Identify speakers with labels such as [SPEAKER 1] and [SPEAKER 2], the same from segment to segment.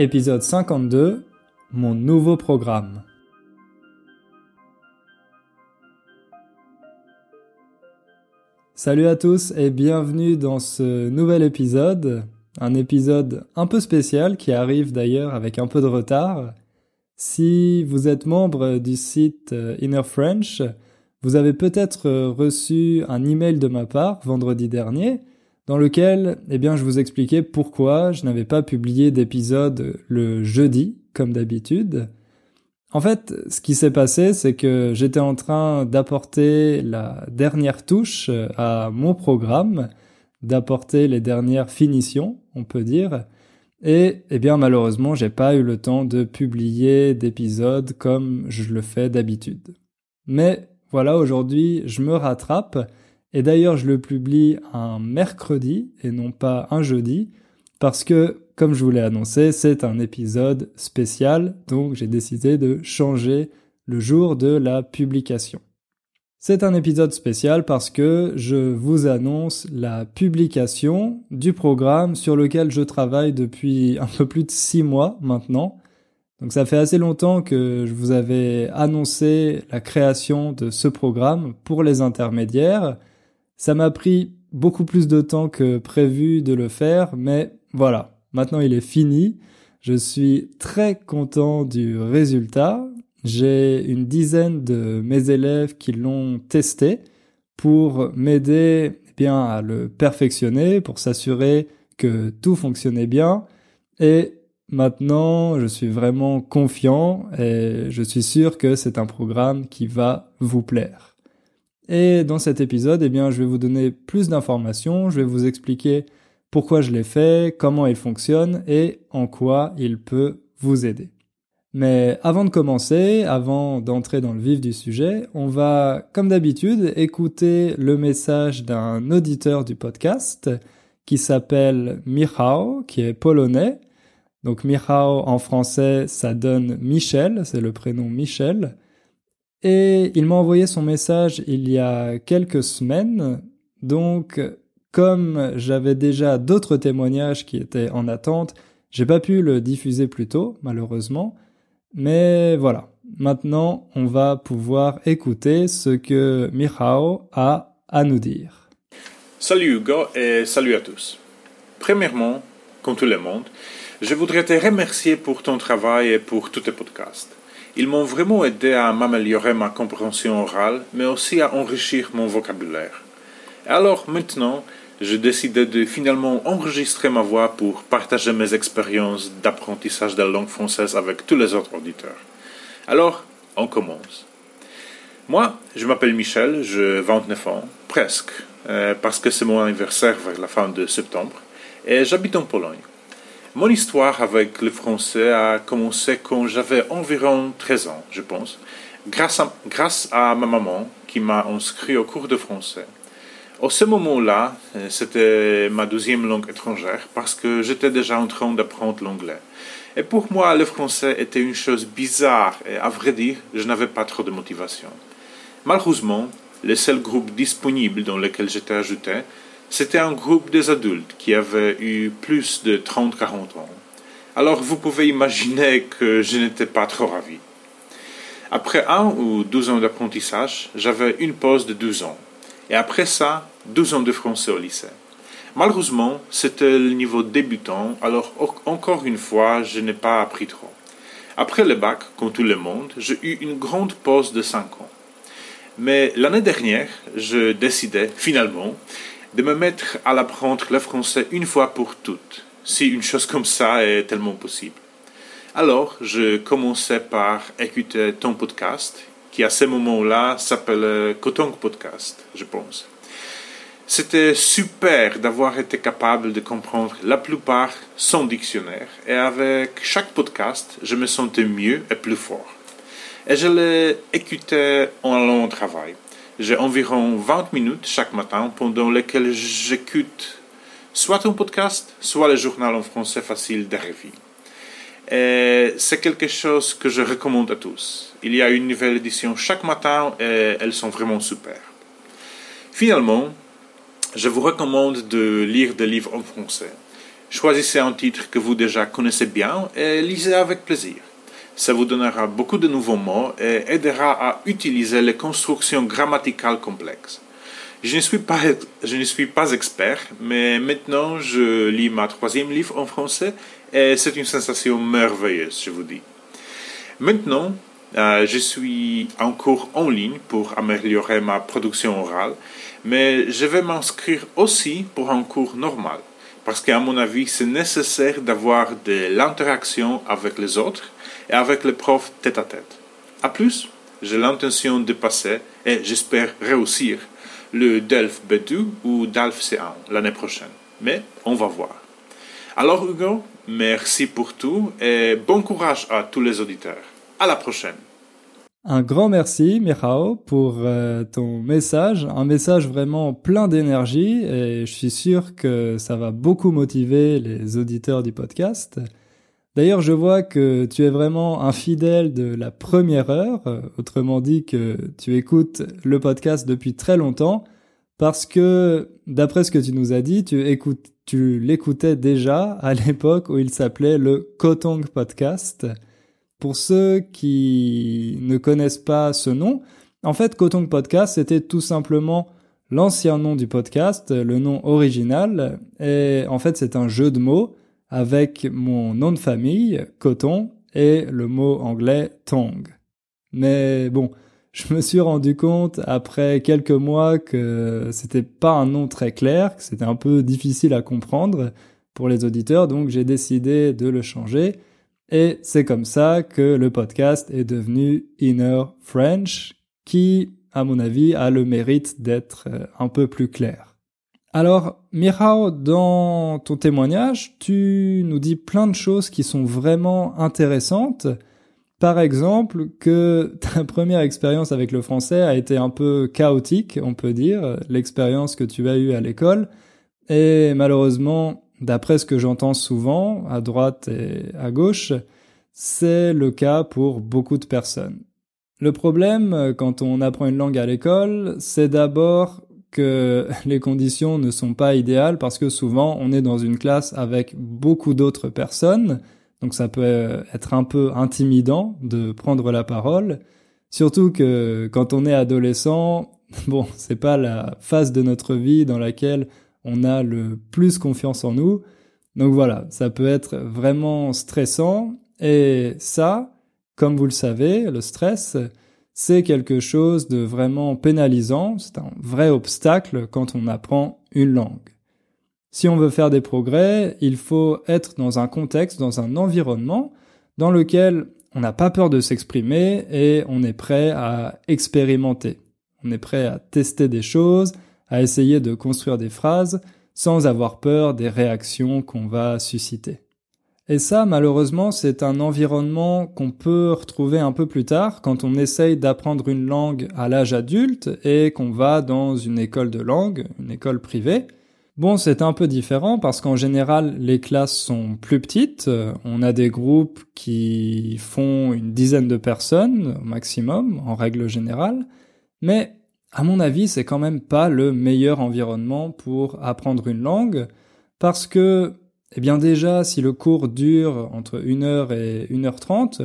[SPEAKER 1] Épisode 52 Mon nouveau programme. Salut à tous et bienvenue dans ce nouvel épisode. Un épisode un peu spécial qui arrive d'ailleurs avec un peu de retard. Si vous êtes membre du site euh, Inner French, vous avez peut-être reçu un email de ma part vendredi dernier dans lequel eh bien, je vous expliquais pourquoi je n'avais pas publié d'épisode le jeudi, comme d'habitude. En fait, ce qui s'est passé, c'est que j'étais en train d'apporter la dernière touche à mon programme, d'apporter les dernières finitions, on peut dire. Et, eh bien, malheureusement, j'ai pas eu le temps de publier d'épisodes comme je le fais d'habitude. Mais voilà, aujourd'hui, je me rattrape et d'ailleurs, je le publie un mercredi et non pas un jeudi, parce que, comme je vous l'ai annoncé, c'est un épisode spécial, donc j'ai décidé de changer le jour de la publication. C'est un épisode spécial parce que je vous annonce la publication du programme sur lequel je travaille depuis un peu plus de six mois maintenant. Donc ça fait assez longtemps que je vous avais annoncé la création de ce programme pour les intermédiaires ça m'a pris beaucoup plus de temps que prévu de le faire, mais voilà, maintenant il est fini. Je suis très content du résultat. J'ai une dizaine de mes élèves qui l'ont testé pour m'aider eh bien à le perfectionner, pour s'assurer que tout fonctionnait bien. Et maintenant, je suis vraiment confiant et je suis sûr que c'est un programme qui va vous plaire. Et dans cet épisode, eh bien, je vais vous donner plus d'informations, je vais vous expliquer pourquoi je l'ai fait, comment il fonctionne et en quoi il peut vous aider. Mais avant de commencer, avant d'entrer dans le vif du sujet, on va, comme d'habitude, écouter le message d'un auditeur du podcast qui s'appelle Michał, qui est polonais. Donc Michał en français, ça donne Michel, c'est le prénom Michel. Et il m'a envoyé son message il y a quelques semaines. Donc, comme j'avais déjà d'autres témoignages qui étaient en attente, j'ai pas pu le diffuser plus tôt, malheureusement. Mais voilà. Maintenant, on va pouvoir écouter ce que Michao a à nous dire.
[SPEAKER 2] Salut Hugo et salut à tous. Premièrement, comme tout le monde, je voudrais te remercier pour ton travail et pour tous tes podcasts. Ils m'ont vraiment aidé à m'améliorer ma compréhension orale, mais aussi à enrichir mon vocabulaire. alors maintenant, j'ai décidé de finalement enregistrer ma voix pour partager mes expériences d'apprentissage de la langue française avec tous les autres auditeurs. Alors, on commence. Moi, je m'appelle Michel, j'ai 29 ans, presque, euh, parce que c'est mon anniversaire vers la fin de septembre, et j'habite en Pologne. Mon histoire avec le français a commencé quand j'avais environ 13 ans, je pense, grâce à, à ma maman qui m'a inscrit au cours de français. Au ce moment-là, euh, c'était ma deuxième langue étrangère parce que j'étais déjà en train d'apprendre l'anglais. Et pour moi, le français était une chose bizarre et à vrai dire, je n'avais pas trop de motivation. Malheureusement, le seul groupe disponible dans lequel j'étais ajouté, c'était un groupe des adultes qui avaient eu plus de 30-40 ans. Alors vous pouvez imaginer que je n'étais pas trop ravi. Après un ou deux ans d'apprentissage, j'avais une pause de deux ans. Et après ça, deux ans de français au lycée. Malheureusement, c'était le niveau débutant, alors encore une fois, je n'ai pas appris trop. Après le bac, comme tout le monde, j'ai eu une grande pause de cinq ans. Mais l'année dernière, je décidais finalement de me mettre à l'apprendre le français une fois pour toutes, si une chose comme ça est tellement possible. Alors, je commençais par écouter ton podcast, qui à ce moment-là s'appelle Coton Podcast, je pense. C'était super d'avoir été capable de comprendre la plupart sans dictionnaire, et avec chaque podcast, je me sentais mieux et plus fort. Et je l'ai écouté en au travail. J'ai environ 20 minutes chaque matin pendant lesquelles j'écoute soit un podcast, soit le journal en français facile d'Arrivie. Et c'est quelque chose que je recommande à tous. Il y a une nouvelle édition chaque matin et elles sont vraiment super. Finalement, je vous recommande de lire des livres en français. Choisissez un titre que vous déjà connaissez bien et lisez avec plaisir. Ça vous donnera beaucoup de nouveaux mots et aidera à utiliser les constructions grammaticales complexes. Je ne suis pas, je ne suis pas expert, mais maintenant je lis ma troisième livre en français et c'est une sensation merveilleuse, je vous dis. Maintenant, euh, je suis en cours en ligne pour améliorer ma production orale, mais je vais m'inscrire aussi pour un cours normal parce qu'à mon avis, c'est nécessaire d'avoir de l'interaction avec les autres et avec les profs tête à tête. À plus, j'ai l'intention de passer, et j'espère réussir, le DELF B2 ou DELF C1 l'année prochaine. Mais on va voir. Alors Hugo, merci pour tout et bon courage à tous les auditeurs. À la prochaine.
[SPEAKER 1] Un grand merci, Michao, pour euh, ton message, un message vraiment plein d'énergie et je suis sûr que ça va beaucoup motiver les auditeurs du podcast. D'ailleurs, je vois que tu es vraiment un fidèle de la première heure, autrement dit que tu écoutes le podcast depuis très longtemps parce que, d'après ce que tu nous as dit, tu l'écoutais déjà à l'époque où il s'appelait le Kotong Podcast. Pour ceux qui ne connaissent pas ce nom, en fait, Kotong Podcast, c'était tout simplement l'ancien nom du podcast, le nom original, et en fait, c'est un jeu de mots avec mon nom de famille, Coton, et le mot anglais Tong. Mais bon, je me suis rendu compte après quelques mois que c'était pas un nom très clair, que c'était un peu difficile à comprendre pour les auditeurs, donc j'ai décidé de le changer et c'est comme ça que le podcast est devenu Inner French, qui, à mon avis, a le mérite d'être euh, un peu plus clair. Alors, Mirao, dans ton témoignage, tu nous dis plein de choses qui sont vraiment intéressantes. Par exemple, que ta première expérience avec le français a été un peu chaotique, on peut dire, l'expérience que tu as eue à l'école. Et malheureusement, D'après ce que j'entends souvent, à droite et à gauche, c'est le cas pour beaucoup de personnes. Le problème, quand on apprend une langue à l'école, c'est d'abord que les conditions ne sont pas idéales parce que souvent on est dans une classe avec beaucoup d'autres personnes, donc ça peut être un peu intimidant de prendre la parole, surtout que quand on est adolescent, bon, c'est pas la phase de notre vie dans laquelle on a le plus confiance en nous. Donc voilà, ça peut être vraiment stressant. Et ça, comme vous le savez, le stress, c'est quelque chose de vraiment pénalisant, c'est un vrai obstacle quand on apprend une langue. Si on veut faire des progrès, il faut être dans un contexte, dans un environnement dans lequel on n'a pas peur de s'exprimer et on est prêt à expérimenter. On est prêt à tester des choses, à essayer de construire des phrases sans avoir peur des réactions qu'on va susciter. Et ça, malheureusement, c'est un environnement qu'on peut retrouver un peu plus tard quand on essaye d'apprendre une langue à l'âge adulte et qu'on va dans une école de langue, une école privée. Bon, c'est un peu différent parce qu'en général, les classes sont plus petites. On a des groupes qui font une dizaine de personnes au maximum, en règle générale. Mais à mon avis, c'est quand même pas le meilleur environnement pour apprendre une langue, parce que, eh bien déjà, si le cours dure entre 1 heure et 1 heure 30,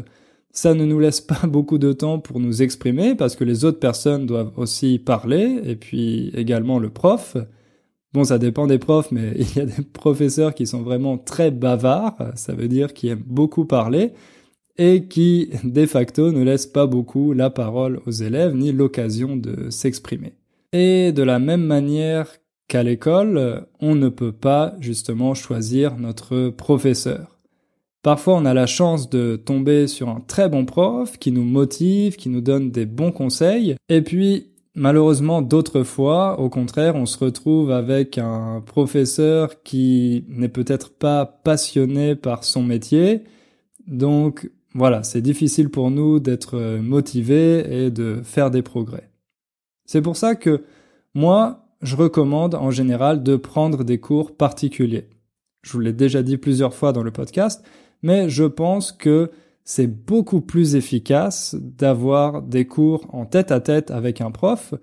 [SPEAKER 1] ça ne nous laisse pas beaucoup de temps pour nous exprimer, parce que les autres personnes doivent aussi parler, et puis également le prof. Bon, ça dépend des profs, mais il y a des professeurs qui sont vraiment très bavards, ça veut dire qu'ils aiment beaucoup parler, et qui, de facto, ne laisse pas beaucoup la parole aux élèves ni l'occasion de s'exprimer. Et de la même manière l'école, on ne peut pas justement choisir notre professeur. Parfois, on a la chance de tomber sur un très bon prof qui nous motive, qui nous donne des bons conseils, et puis Malheureusement, d'autres fois, au contraire, on se retrouve avec un professeur qui n'est peut-être pas passionné par son métier, donc voilà, c'est difficile pour nous d'être motivés et de faire des progrès. C'est pour ça que moi, je recommande en général de prendre des cours particuliers. Je vous l'ai déjà dit plusieurs fois dans le podcast, mais je pense que c'est beaucoup plus efficace d'avoir des cours en tête à tête avec un prof,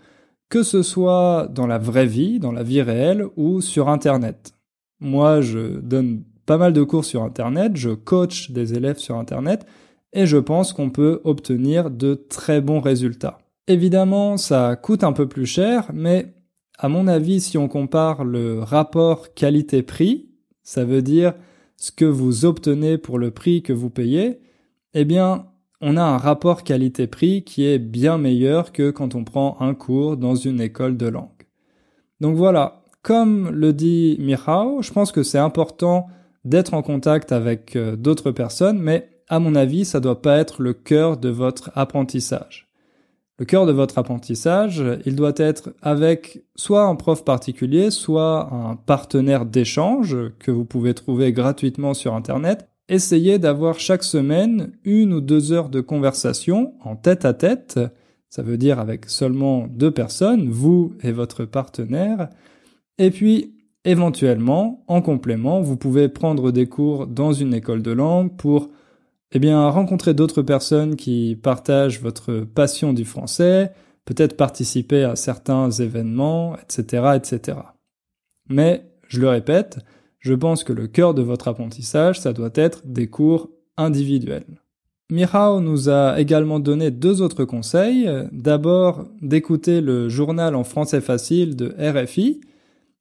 [SPEAKER 1] que ce soit dans la vraie vie, dans la vie réelle ou sur Internet. Moi, je donne pas mal de cours sur Internet, je coach des élèves sur Internet, et je pense qu'on peut obtenir de très bons résultats. Évidemment, ça coûte un peu plus cher, mais à mon avis, si on compare le rapport qualité-prix, ça veut dire ce que vous obtenez pour le prix que vous payez, eh bien, on a un rapport qualité-prix qui est bien meilleur que quand on prend un cours dans une école de langue. Donc voilà, comme le dit Michao, je pense que c'est important d'être en contact avec euh, d'autres personnes, mais à mon avis, ça doit pas être le cœur de votre apprentissage. Le cœur de votre apprentissage, il doit être avec soit un prof particulier, soit un partenaire d'échange que vous pouvez trouver gratuitement sur Internet. Essayez d'avoir chaque semaine une ou deux heures de conversation en tête à tête, ça veut dire avec seulement deux personnes, vous et votre partenaire, et puis éventuellement, en complément, vous pouvez prendre des cours dans une école de langue pour eh bien, rencontrer d'autres personnes qui partagent votre passion du français, peut-être participer à certains événements, etc., etc. Mais, je le répète, je pense que le cœur de votre apprentissage, ça doit être des cours individuels. Mirao nous a également donné deux autres conseils. D'abord, d'écouter le journal en français facile de RFI,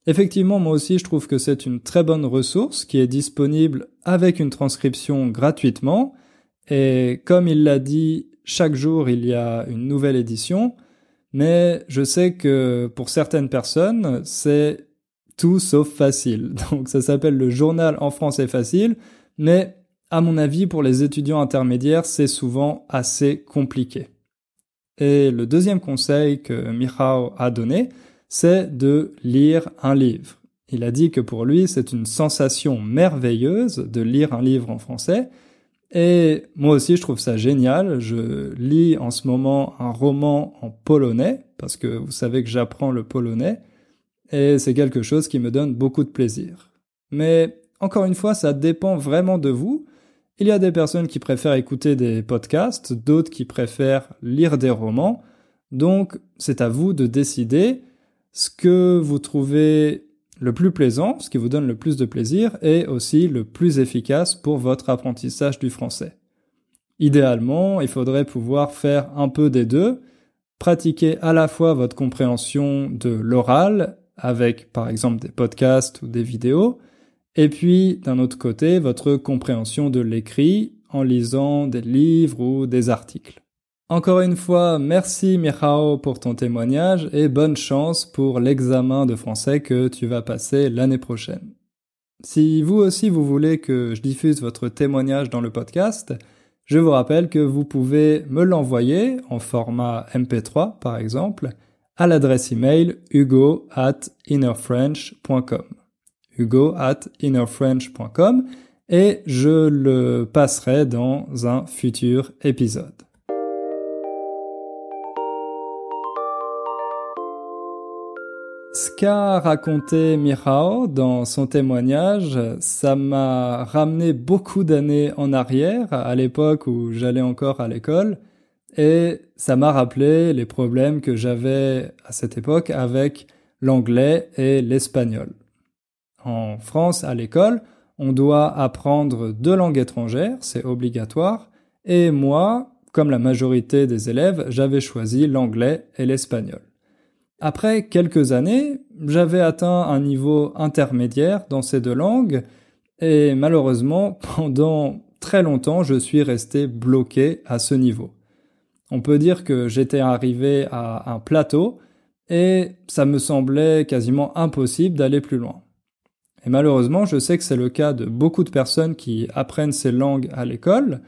[SPEAKER 1] Effectivement, moi aussi, je trouve que c'est une très bonne ressource qui est disponible avec une transcription gratuitement. Et comme il l'a dit, chaque jour, il y a une nouvelle édition. Mais je sais que pour certaines personnes, c'est tout sauf facile. Donc ça s'appelle le journal en français facile. Mais à mon avis, pour les étudiants intermédiaires, c'est souvent assez compliqué. Et le deuxième conseil que Michao a donné, c'est de lire un livre. Il a dit que pour lui, c'est une sensation merveilleuse de lire un livre en français. Et moi aussi, je trouve ça génial. Je lis en ce moment un roman en polonais, parce que vous savez que j'apprends le polonais, et c'est quelque chose qui me donne beaucoup de plaisir. Mais encore une fois, ça dépend vraiment de vous. Il y a des personnes qui préfèrent écouter des podcasts, d'autres qui préfèrent lire des romans. Donc, c'est à vous de décider ce que vous trouvez le plus plaisant, ce qui vous donne le plus de plaisir, et aussi le plus efficace pour votre apprentissage du français. Idéalement, il faudrait pouvoir faire un peu des deux, pratiquer à la fois votre compréhension de l'oral, avec par exemple des podcasts ou des vidéos, et puis d'un autre côté, votre compréhension de l'écrit en lisant des livres ou des articles. Encore une fois, merci Michao pour ton témoignage et bonne chance pour l'examen de français que tu vas passer l'année prochaine. Si vous aussi vous voulez que je diffuse votre témoignage dans le podcast, je vous rappelle que vous pouvez me l'envoyer en format MP3 par exemple à l'adresse email hugo at innerfrench.com. hugo at innerfrench.com et je le passerai dans un futur épisode. Ce qu'a raconté Mirao dans son témoignage, ça m'a ramené beaucoup d'années en arrière, à l'époque où j'allais encore à l'école, et ça m'a rappelé les problèmes que j'avais à cette époque avec l'anglais et l'espagnol. En France, à l'école, on doit apprendre deux langues étrangères, c'est obligatoire, et moi, comme la majorité des élèves, j'avais choisi l'anglais et l'espagnol. Après quelques années, j'avais atteint un niveau intermédiaire dans ces deux langues et malheureusement, pendant très longtemps, je suis resté bloqué à ce niveau. On peut dire que j'étais arrivé à un plateau et ça me semblait quasiment impossible d'aller plus loin. Et malheureusement, je sais que c'est le cas de beaucoup de personnes qui apprennent ces langues à l'école.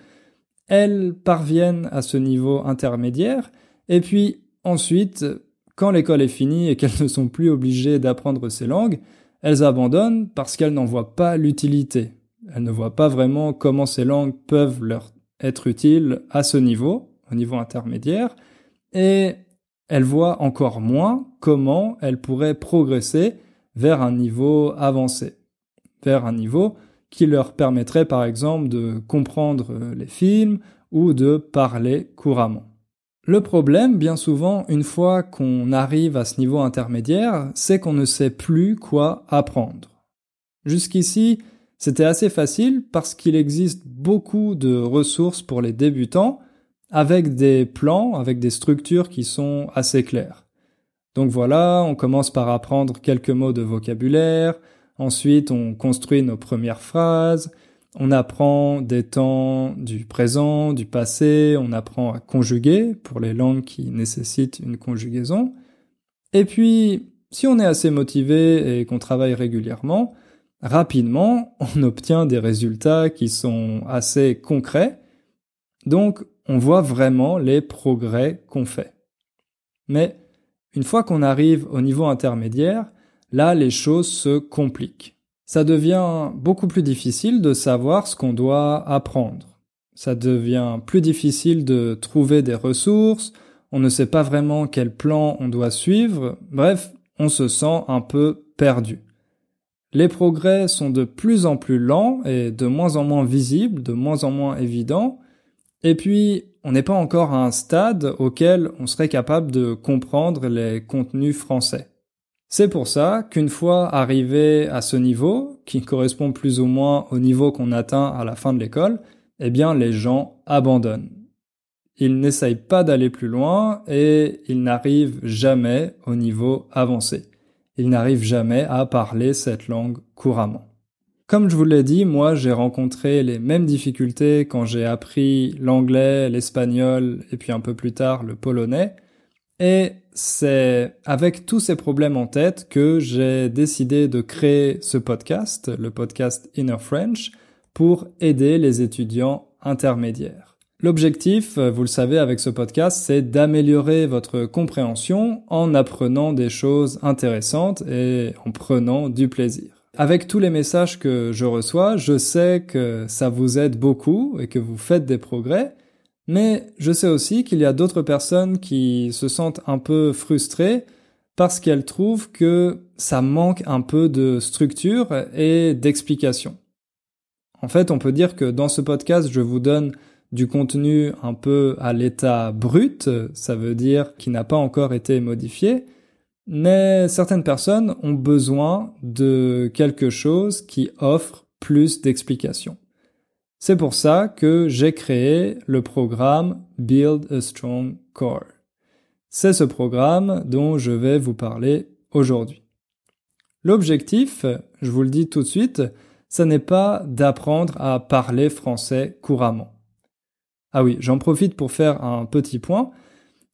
[SPEAKER 1] Elles parviennent à ce niveau intermédiaire et puis ensuite, quand l'école est finie et qu'elles ne sont plus obligées d'apprendre ces langues, elles abandonnent parce qu'elles n'en voient pas l'utilité. Elles ne voient pas vraiment comment ces langues peuvent leur être utiles à ce niveau, au niveau intermédiaire, et elles voient encore moins comment elles pourraient progresser vers un niveau avancé, vers un niveau qui leur permettrait par exemple de comprendre les films ou de parler couramment. Le problème, bien souvent, une fois qu'on arrive à ce niveau intermédiaire, c'est qu'on ne sait plus quoi apprendre. Jusqu'ici, C'était assez facile parce qu'il existe beaucoup de ressources pour les débutants avec des plans, avec des structures qui sont assez claires. Donc voilà, on commence par apprendre quelques mots de vocabulaire, ensuite on construit nos premières phrases, on apprend des temps du présent, du passé, on apprend à conjuguer pour les langues qui nécessitent une conjugaison. Et puis, si on est assez motivé et qu'on travaille régulièrement, rapidement, on obtient des résultats qui sont assez concrets. Donc, on voit vraiment les progrès qu'on fait. Mais une fois qu'on arrive au niveau intermédiaire, là, les choses se compliquent ça devient beaucoup plus difficile de savoir ce qu'on doit apprendre. Ça devient plus difficile de trouver des ressources, on ne sait pas vraiment quel plan on doit suivre, bref, on se sent un peu perdu. Les progrès sont de plus en plus lents et de moins en moins visibles, de moins en moins évidents, et puis on n'est pas encore à un stade auquel on serait capable de comprendre les contenus français. C'est pour ça qu'une fois arrivé à ce niveau, qui correspond plus ou moins au niveau qu'on atteint à la fin de l'école, eh bien les gens abandonnent. Ils n'essayent pas d'aller plus loin et ils n'arrivent jamais au niveau avancé. Ils n'arrivent jamais à parler cette langue couramment. Comme je vous l'ai dit, moi j'ai rencontré les mêmes difficultés quand j'ai appris l'anglais, l'espagnol et puis un peu plus tard le polonais. Et c'est avec tous ces problèmes en tête que j'ai décidé de créer ce podcast, le podcast Inner French, pour aider les étudiants intermédiaires. L'objectif, vous le savez avec ce podcast, c'est d'améliorer votre compréhension en apprenant des choses intéressantes et en prenant du plaisir. Avec tous les messages que je reçois, je sais que ça vous aide beaucoup et que vous faites des progrès, mais je sais aussi qu'il y a d'autres personnes qui se sentent un peu frustrées parce qu'elles trouvent que ça manque un peu de structure et d'explication. En fait, on peut dire que dans ce podcast, je vous donne du contenu un peu à l'état brut, ça veut dire qui n'a pas encore été modifié, mais certaines personnes ont besoin de quelque chose qui offre plus d'explications. C'est pour ça que j'ai créé le programme Build a Strong Core. C'est ce programme dont je vais vous parler aujourd'hui. L'objectif, je vous le dis tout de suite, ce n'est pas d'apprendre à parler français couramment. Ah oui, j'en profite pour faire un petit point.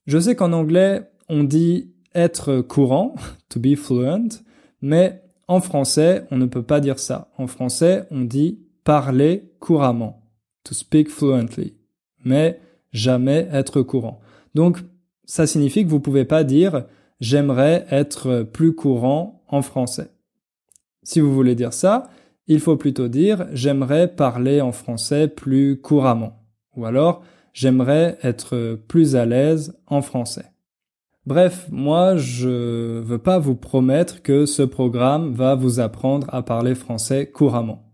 [SPEAKER 1] Je sais qu'en anglais, on dit être courant, to be fluent, mais en français, on ne peut pas dire ça. En français, on dit parler couramment, to speak fluently, mais jamais être courant. Donc, ça signifie que vous pouvez pas dire j'aimerais être plus courant en français. Si vous voulez dire ça, il faut plutôt dire j'aimerais parler en français plus couramment. Ou alors j'aimerais être plus à l'aise en français. Bref, moi je veux pas vous promettre que ce programme va vous apprendre à parler français couramment.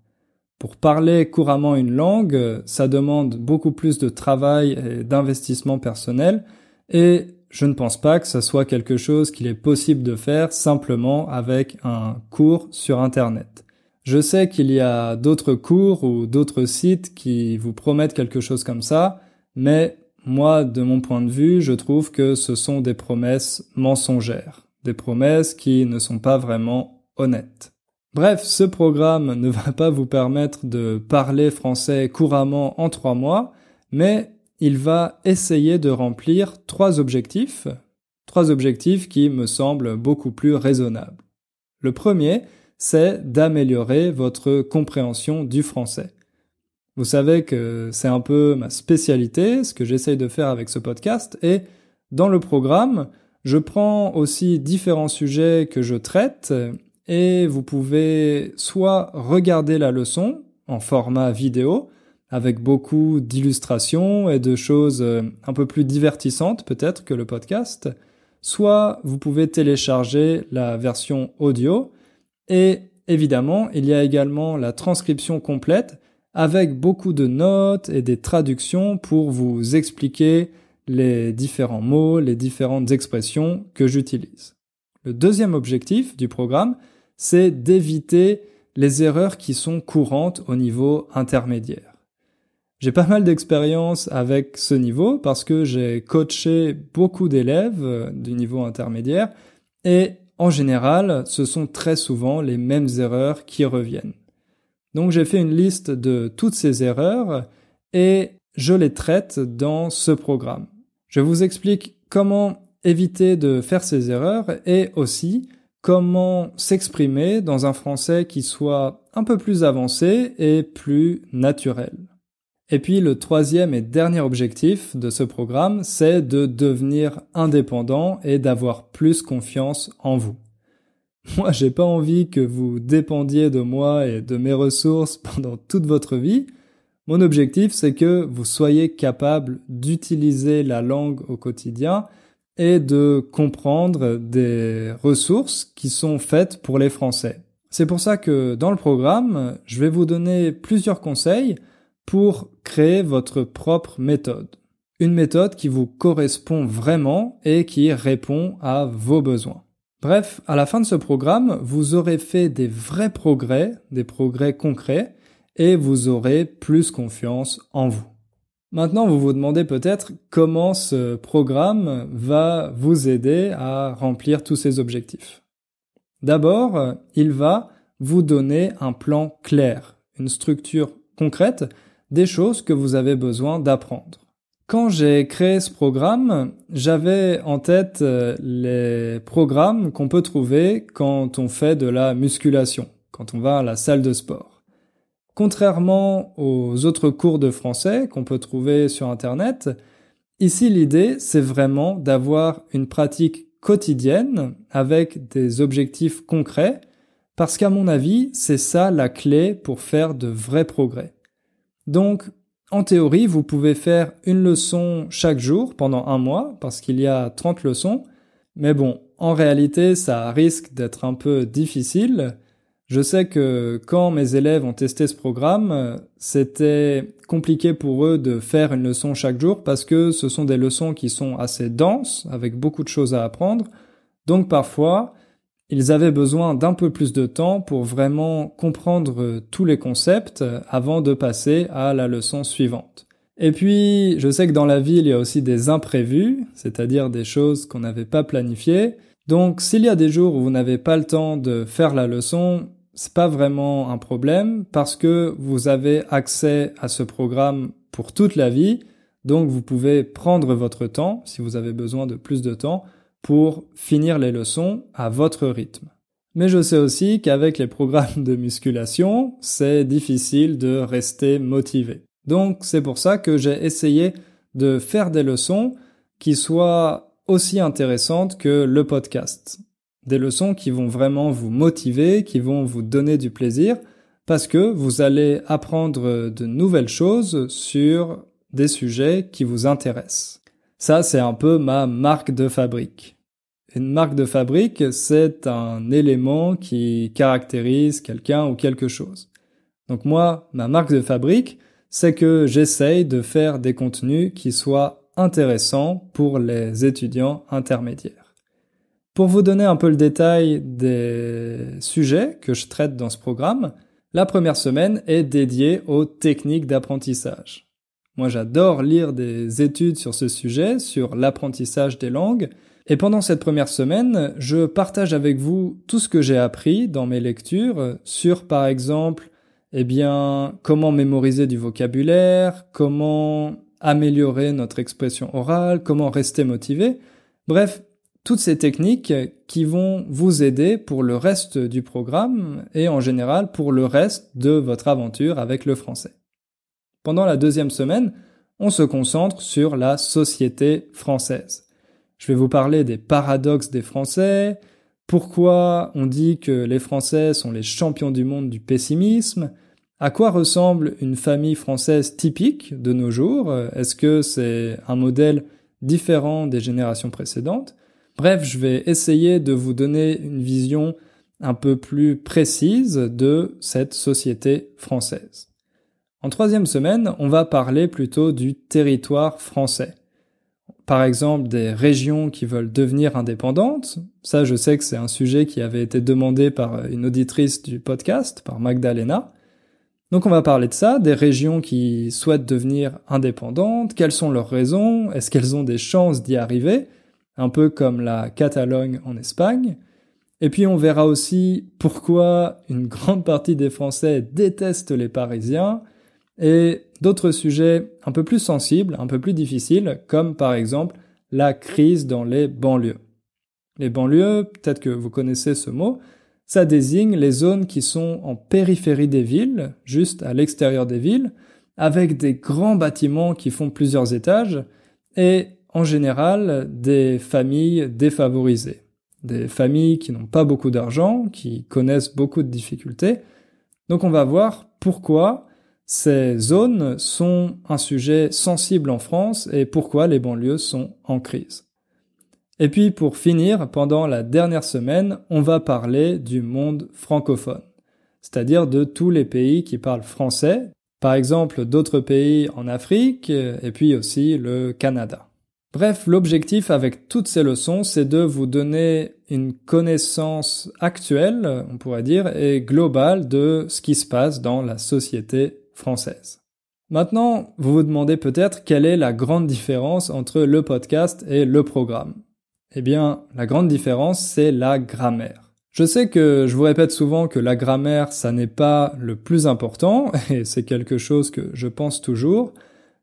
[SPEAKER 1] Pour parler couramment une langue, ça demande beaucoup plus de travail et d'investissement personnel et je ne pense pas que ce soit quelque chose qu'il est possible de faire simplement avec un cours sur Internet. Je sais qu'il y a d'autres cours ou d'autres sites qui vous promettent quelque chose comme ça, mais moi, de mon point de vue, je trouve que ce sont des promesses mensongères, des promesses qui ne sont pas vraiment honnêtes. Bref, ce programme ne va pas vous permettre de parler français couramment en trois mois, mais il va essayer de remplir trois objectifs, trois objectifs qui me semblent beaucoup plus raisonnables. Le premier, c'est d'améliorer votre compréhension du français. Vous savez que c'est un peu ma spécialité, ce que j'essaye de faire avec ce podcast, et dans le programme, je prends aussi différents sujets que je traite et vous pouvez soit regarder la leçon en format vidéo avec beaucoup d'illustrations et de choses euh, un peu plus divertissantes peut-être que le podcast, soit vous pouvez télécharger la version audio et évidemment il y a également la transcription complète avec beaucoup de notes et des traductions pour vous expliquer les différents mots, les différentes expressions que j'utilise. Le deuxième objectif du programme, c'est d'éviter les erreurs qui sont courantes au niveau intermédiaire. J'ai pas mal d'expérience avec ce niveau parce que j'ai coaché beaucoup d'élèves euh, du niveau intermédiaire et en général, ce sont très souvent les mêmes erreurs qui reviennent. Donc j'ai fait une liste de toutes ces erreurs et je les traite dans ce programme. Je vous explique comment éviter de faire ces erreurs et aussi comment s'exprimer dans un français qui soit un peu plus avancé et plus naturel. Et puis le troisième et dernier objectif de ce programme, c'est de devenir indépendant et d'avoir plus confiance en vous. Moi, j'ai pas envie que vous dépendiez de moi et de mes ressources pendant toute votre vie. Mon objectif, c'est que vous soyez capable d'utiliser la langue au quotidien et de comprendre des ressources qui sont faites pour les Français. C'est pour ça que dans le programme, je vais vous donner plusieurs conseils pour créer votre propre méthode. Une méthode qui vous correspond vraiment et qui répond à vos besoins. Bref, à la fin de ce programme, vous aurez fait des vrais progrès, des progrès concrets, et vous aurez plus confiance en vous. Maintenant, vous vous demandez peut-être comment ce programme va vous aider à remplir tous ces objectifs. D'abord, il va vous donner un plan clair, une structure concrète des choses que vous avez besoin d'apprendre. Quand j'ai créé ce programme, j'avais en tête euh, les programmes qu'on peut trouver quand on fait de la musculation, quand on va à la salle de sport. Contrairement aux autres cours de français qu'on peut trouver sur Internet, ici l'idée c'est vraiment d'avoir une pratique quotidienne avec des objectifs concrets, parce qu'à mon avis c'est ça la clé pour faire de vrais progrès. Donc, en théorie, vous pouvez faire une leçon chaque jour pendant un mois, parce qu'il y a 30 leçons. Mais bon, en réalité, ça risque d'être un peu difficile. Je sais que quand mes élèves ont testé ce programme, c'était compliqué pour eux de faire une leçon chaque jour parce que ce sont des leçons qui sont assez denses, avec beaucoup de choses à apprendre. Donc parfois, ils avaient besoin d'un peu plus de temps pour vraiment comprendre euh, tous les concepts euh, avant de passer à la leçon suivante. Et puis, je sais que dans la vie, il y a aussi des imprévus, c'est-à-dire des choses qu'on n'avait pas planifiées. Donc, s'il y a des jours où vous n'avez pas le temps de faire la leçon, c'est pas vraiment un problème parce que vous avez accès à ce programme pour toute la vie. Donc, vous pouvez prendre votre temps si vous avez besoin de plus de temps pour finir les leçons à votre rythme. Mais je sais aussi qu'avec les programmes de musculation, c'est difficile de rester motivé. Donc c'est pour ça que j'ai essayé de faire des leçons qui soient aussi intéressantes que le podcast. Des leçons qui vont vraiment vous motiver, qui vont vous donner du plaisir, parce que vous allez apprendre de nouvelles choses sur des sujets qui vous intéressent. Ça, c'est un peu ma marque de fabrique. Une marque de fabrique, c'est un élément qui caractérise quelqu'un ou quelque chose. Donc moi, ma marque de fabrique, c'est que j'essaye de faire des contenus qui soient intéressants pour les étudiants intermédiaires. Pour vous donner un peu le détail des sujets que je traite dans ce programme, la première semaine est dédiée aux techniques d'apprentissage. Moi, j'adore lire des études sur ce sujet, sur l'apprentissage des langues. Et pendant cette première semaine, je partage avec vous tout ce que j'ai appris dans mes lectures sur, par exemple, eh bien, comment mémoriser du vocabulaire, comment améliorer notre expression orale, comment rester motivé. Bref, toutes ces techniques qui vont vous aider pour le reste du programme et en général pour le reste de votre aventure avec le français. Pendant la deuxième semaine, on se concentre sur la société française. Je vais vous parler des paradoxes des Français, pourquoi on dit que les Français sont les champions du monde du pessimisme, à quoi ressemble une famille française typique de nos jours, est-ce que c'est un modèle différent des générations précédentes? Bref, je vais essayer de vous donner une vision un peu plus précise de cette société française. En troisième semaine, on va parler plutôt du territoire français. par exemple des régions qui veulent devenir indépendantes. Ça, je sais que c'est un sujet qui avait été demandé par une auditrice du podcast, par Magdalena. Donc on va parler de ça, des régions qui souhaitent devenir indépendantes, quelles sont leurs raisons, est-ce qu'elles ont des chances d'y arriver, un peu comme la Catalogne en Espagne. Et puis on verra aussi pourquoi une grande partie des Français détestent les Parisiens, et d'autres sujets un peu plus sensibles, un peu plus difficiles, comme par exemple la crise dans les banlieues. Les banlieues, peut-être que vous connaissez ce mot, ça désigne les zones qui sont en périphérie des villes, juste à l'extérieur des villes, avec des grands bâtiments qui font plusieurs étages, et en général des familles défavorisées. Des familles qui n'ont pas beaucoup d'argent, qui connaissent beaucoup de difficultés. Donc on va voir pourquoi ces zones sont un sujet sensible en France et pourquoi les banlieues sont en crise. Et puis pour finir, pendant la dernière semaine, on va parler du monde francophone, c'est-à-dire de tous les pays qui parlent français, par exemple d'autres pays en Afrique et puis aussi le Canada. Bref, l'objectif avec toutes ces leçons, c'est de vous donner une connaissance actuelle, on pourrait dire, et globale de ce qui se passe dans la société française. Maintenant, vous vous demandez peut-être quelle est la grande différence entre le podcast et le programme. Eh bien, la grande différence, c'est la grammaire. Je sais que je vous répète souvent que la grammaire, ça n'est pas le plus important, et c'est quelque chose que je pense toujours,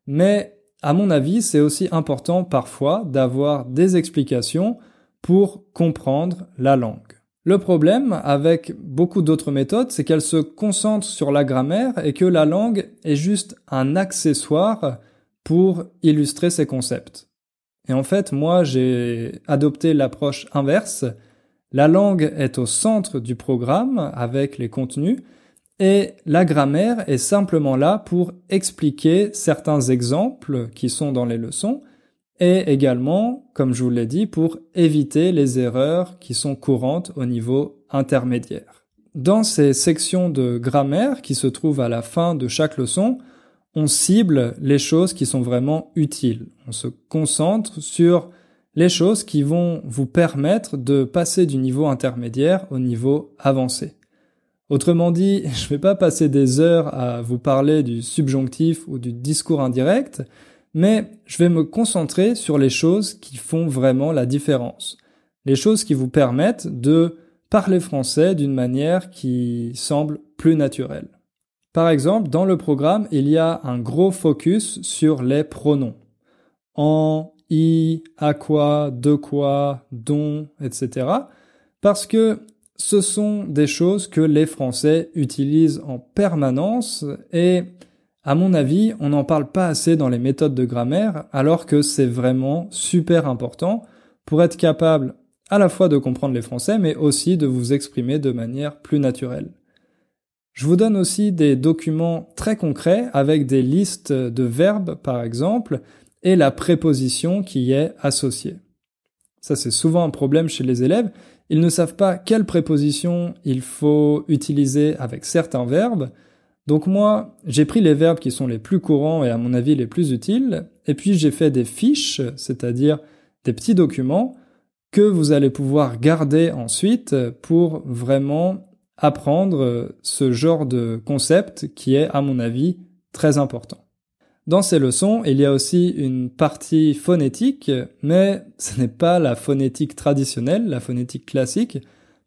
[SPEAKER 1] mais à mon avis, c'est aussi important parfois d'avoir des explications pour comprendre la langue. Le problème avec beaucoup d'autres méthodes, c'est qu'elles se concentrent sur la grammaire et que la langue est juste un accessoire pour illustrer ces concepts. Et en fait, moi, j'ai adopté l'approche inverse. La langue est au centre du programme avec les contenus et la grammaire est simplement là pour expliquer certains exemples qui sont dans les leçons et également, comme je vous l'ai dit, pour éviter les erreurs qui sont courantes au niveau intermédiaire. Dans ces sections de grammaire qui se trouvent à la fin de chaque leçon, on cible les choses qui sont vraiment utiles. On se concentre sur les choses qui vont vous permettre de passer du niveau intermédiaire au niveau avancé. Autrement dit, je ne vais pas passer des heures à vous parler du subjonctif ou du discours indirect, mais je vais me concentrer sur les choses qui font vraiment la différence. Les choses qui vous permettent de parler français d'une manière qui semble plus naturelle. Par exemple, dans le programme, il y a un gros focus sur les pronoms. En, i, à quoi, de quoi, dont, etc. Parce que ce sont des choses que les Français utilisent en permanence et à mon avis, on n'en parle pas assez dans les méthodes de grammaire, alors que c'est vraiment super important pour être capable à la fois de comprendre les Français, mais aussi de vous exprimer de manière plus naturelle. Je vous donne aussi des documents très concrets avec des listes de verbes, par exemple, et la préposition qui y est associée. Ça, c'est souvent un problème chez les élèves. Ils ne savent pas quelle préposition il faut utiliser avec certains verbes, donc moi, j'ai pris les verbes qui sont les plus courants et à mon avis les plus utiles, et puis j'ai fait des fiches, c'est-à-dire des petits documents que vous allez pouvoir garder ensuite pour vraiment apprendre ce genre de concept qui est, à mon avis, très important. Dans ces leçons, il y a aussi une partie phonétique, mais ce n'est pas la phonétique traditionnelle, la phonétique classique,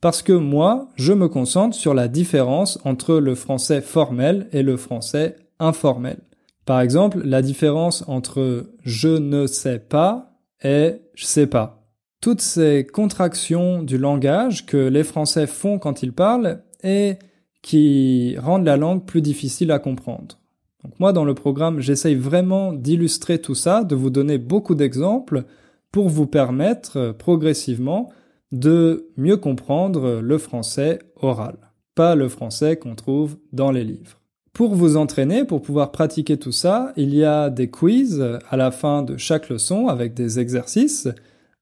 [SPEAKER 1] parce que moi, je me concentre sur la différence entre le français formel et le français informel. Par exemple, la différence entre je ne sais pas et je sais pas. Toutes ces contractions du langage que les Français font quand ils parlent et qui rendent la langue plus difficile à comprendre. Donc moi, dans le programme, j'essaye vraiment d'illustrer tout ça, de vous donner beaucoup d'exemples pour vous permettre progressivement de mieux comprendre le français oral, pas le français qu'on trouve dans les livres. Pour vous entraîner, pour pouvoir pratiquer tout ça, il y a des quiz à la fin de chaque leçon avec des exercices.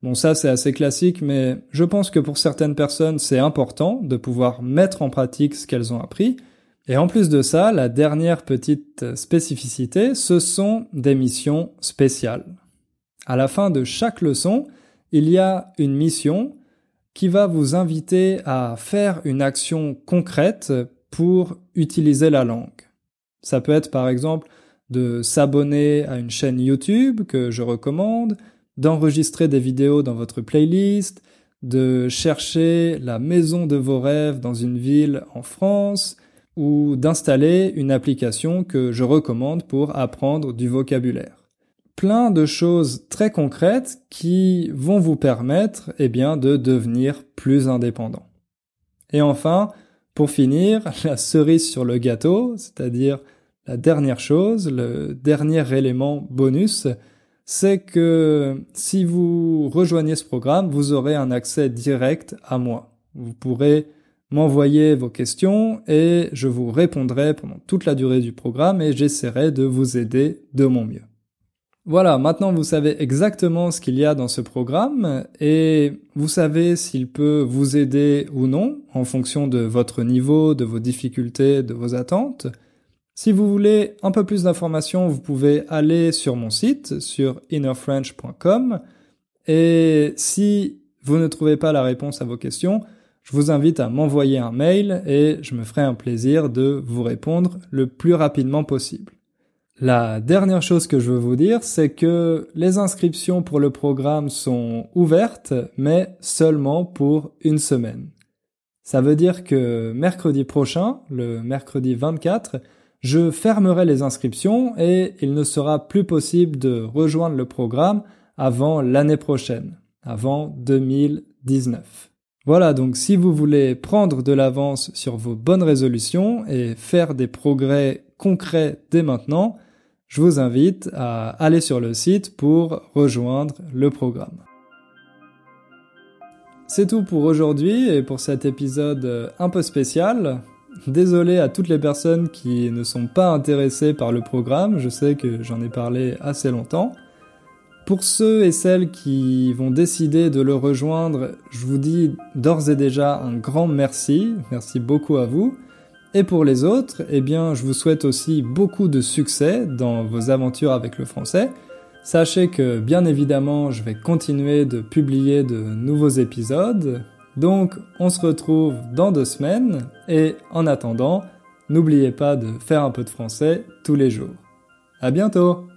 [SPEAKER 1] Bon, ça c'est assez classique, mais je pense que pour certaines personnes c'est important de pouvoir mettre en pratique ce qu'elles ont appris. Et en plus de ça, la dernière petite spécificité, ce sont des missions spéciales. À la fin de chaque leçon, il y a une mission qui va vous inviter à faire une action concrète pour utiliser la langue. Ça peut être par exemple de s'abonner à une chaîne YouTube que je recommande, d'enregistrer des vidéos dans votre playlist, de chercher la maison de vos rêves dans une ville en France, ou d'installer une application que je recommande pour apprendre du vocabulaire. Plein de choses très concrètes qui vont vous permettre eh bien, de devenir plus indépendant. Et enfin, pour finir, la cerise sur le gâteau, c'est-à-dire la dernière chose, le dernier élément bonus, c'est que si vous rejoignez ce programme, vous aurez un accès direct à moi. Vous pourrez m'envoyer vos questions et je vous répondrai pendant toute la durée du programme et j'essaierai de vous aider de mon mieux. Voilà, maintenant vous savez exactement ce qu'il y a dans ce programme et vous savez s'il peut vous aider ou non en fonction de votre niveau, de vos difficultés, de vos attentes. Si vous voulez un peu plus d'informations, vous pouvez aller sur mon site, sur innerfrench.com et si vous ne trouvez pas la réponse à vos questions, je vous invite à m'envoyer un mail et je me ferai un plaisir de vous répondre le plus rapidement possible. La dernière chose que je veux vous dire, c'est que les inscriptions pour le programme sont ouvertes, mais seulement pour une semaine. Ça veut dire que mercredi prochain, le mercredi 24, je fermerai les inscriptions et il ne sera plus possible de rejoindre le programme avant l'année prochaine, avant 2019. Voilà, donc si vous voulez prendre de l'avance sur vos bonnes résolutions et faire des progrès concrets dès maintenant, je vous invite à aller sur le site pour rejoindre le programme. C'est tout pour aujourd'hui et pour cet épisode un peu spécial. Désolé à toutes les personnes qui ne sont pas intéressées par le programme, je sais que j'en ai parlé assez longtemps. Pour ceux et celles qui vont décider de le rejoindre, je vous dis d'ores et déjà un grand merci, merci beaucoup à vous. Et pour les autres, eh bien, je vous souhaite aussi beaucoup de succès dans vos aventures avec le français. Sachez que, bien évidemment, je vais continuer de publier de nouveaux épisodes. Donc, on se retrouve dans deux semaines. Et en attendant, n'oubliez pas de faire un peu de français tous les jours. À bientôt!